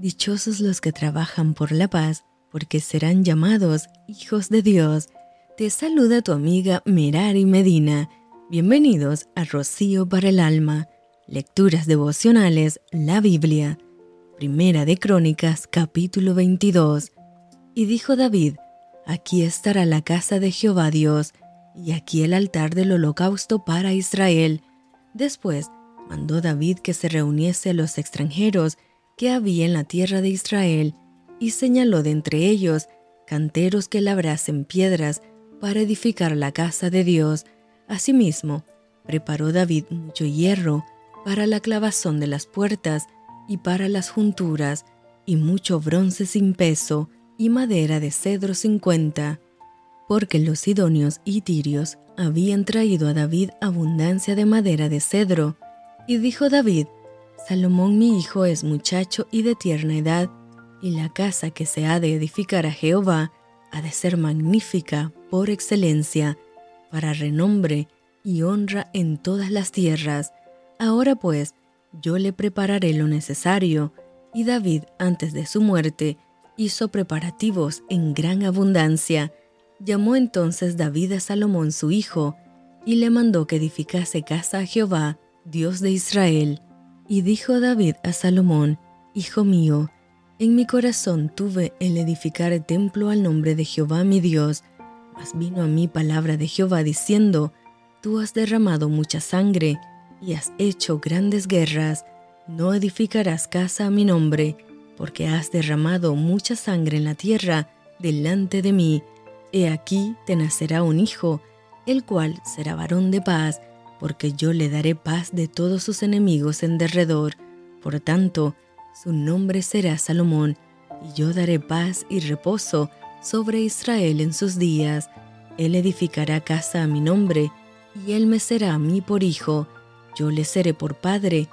Dichosos los que trabajan por la paz, porque serán llamados hijos de Dios. Te saluda tu amiga Merari Medina. Bienvenidos a Rocío para el Alma. Lecturas devocionales, la Biblia. Primera de Crónicas, capítulo 22. Y dijo David, Aquí estará la casa de Jehová Dios, y aquí el altar del holocausto para Israel. Después mandó David que se reuniese a los extranjeros que había en la tierra de Israel, y señaló de entre ellos canteros que labrasen piedras para edificar la casa de Dios. Asimismo, preparó David mucho hierro para la clavazón de las puertas y para las junturas, y mucho bronce sin peso, y madera de cedro sin cuenta, porque los sidonios y tirios habían traído a David abundancia de madera de cedro. Y dijo David, Salomón mi hijo es muchacho y de tierna edad, y la casa que se ha de edificar a Jehová ha de ser magnífica por excelencia, para renombre y honra en todas las tierras. Ahora pues, yo le prepararé lo necesario. Y David, antes de su muerte, hizo preparativos en gran abundancia. Llamó entonces David a Salomón su hijo, y le mandó que edificase casa a Jehová, Dios de Israel y dijo David a Salomón, Hijo mío, en mi corazón tuve el edificar el templo al nombre de Jehová mi Dios, mas vino a mí palabra de Jehová diciendo, Tú has derramado mucha sangre y has hecho grandes guerras, no edificarás casa a mi nombre, porque has derramado mucha sangre en la tierra delante de mí. He aquí te nacerá un hijo, el cual será varón de paz, porque yo le daré paz de todos sus enemigos en derredor. Por tanto, su nombre será Salomón, y yo daré paz y reposo sobre Israel en sus días. Él edificará casa a mi nombre, y él me será a mí por hijo. Yo le seré por padre,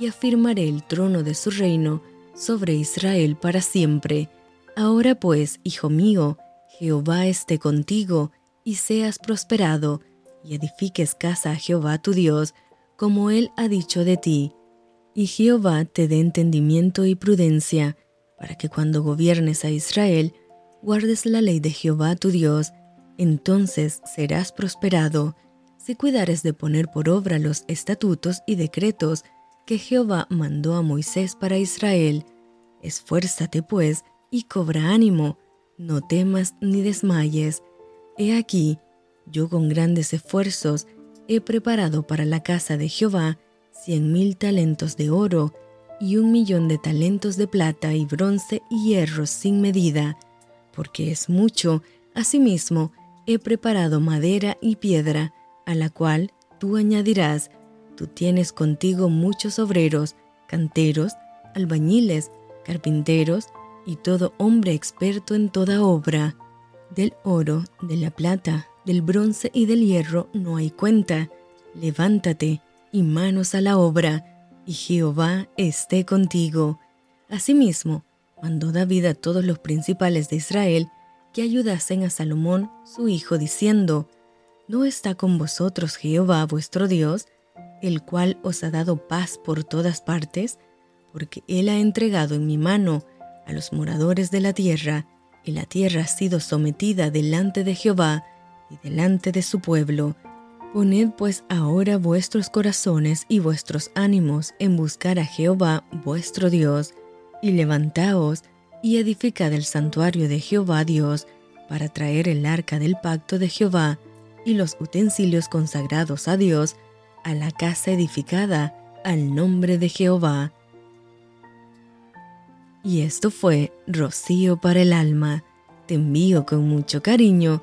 y afirmaré el trono de su reino sobre Israel para siempre. Ahora pues, hijo mío, Jehová esté contigo, y seas prosperado, y edifiques casa a Jehová tu Dios, como él ha dicho de ti. Y Jehová te dé entendimiento y prudencia, para que cuando gobiernes a Israel, guardes la ley de Jehová tu Dios, entonces serás prosperado, si cuidares de poner por obra los estatutos y decretos que Jehová mandó a Moisés para Israel. Esfuérzate, pues, y cobra ánimo, no temas ni desmayes. He aquí, yo con grandes esfuerzos he preparado para la casa de Jehová cien mil talentos de oro y un millón de talentos de plata y bronce y hierro sin medida, porque es mucho. Asimismo, he preparado madera y piedra, a la cual tú añadirás, tú tienes contigo muchos obreros, canteros, albañiles, carpinteros y todo hombre experto en toda obra. Del oro, de la plata, del bronce y del hierro no hay cuenta. Levántate y manos a la obra, y Jehová esté contigo. Asimismo, mandó David a todos los principales de Israel que ayudasen a Salomón, su hijo, diciendo, ¿No está con vosotros Jehová vuestro Dios, el cual os ha dado paz por todas partes? Porque él ha entregado en mi mano a los moradores de la tierra, y la tierra ha sido sometida delante de Jehová, y delante de su pueblo. Poned pues ahora vuestros corazones y vuestros ánimos en buscar a Jehová vuestro Dios, y levantaos y edificad el santuario de Jehová Dios, para traer el arca del pacto de Jehová y los utensilios consagrados a Dios a la casa edificada al nombre de Jehová. Y esto fue Rocío para el alma. Te envío con mucho cariño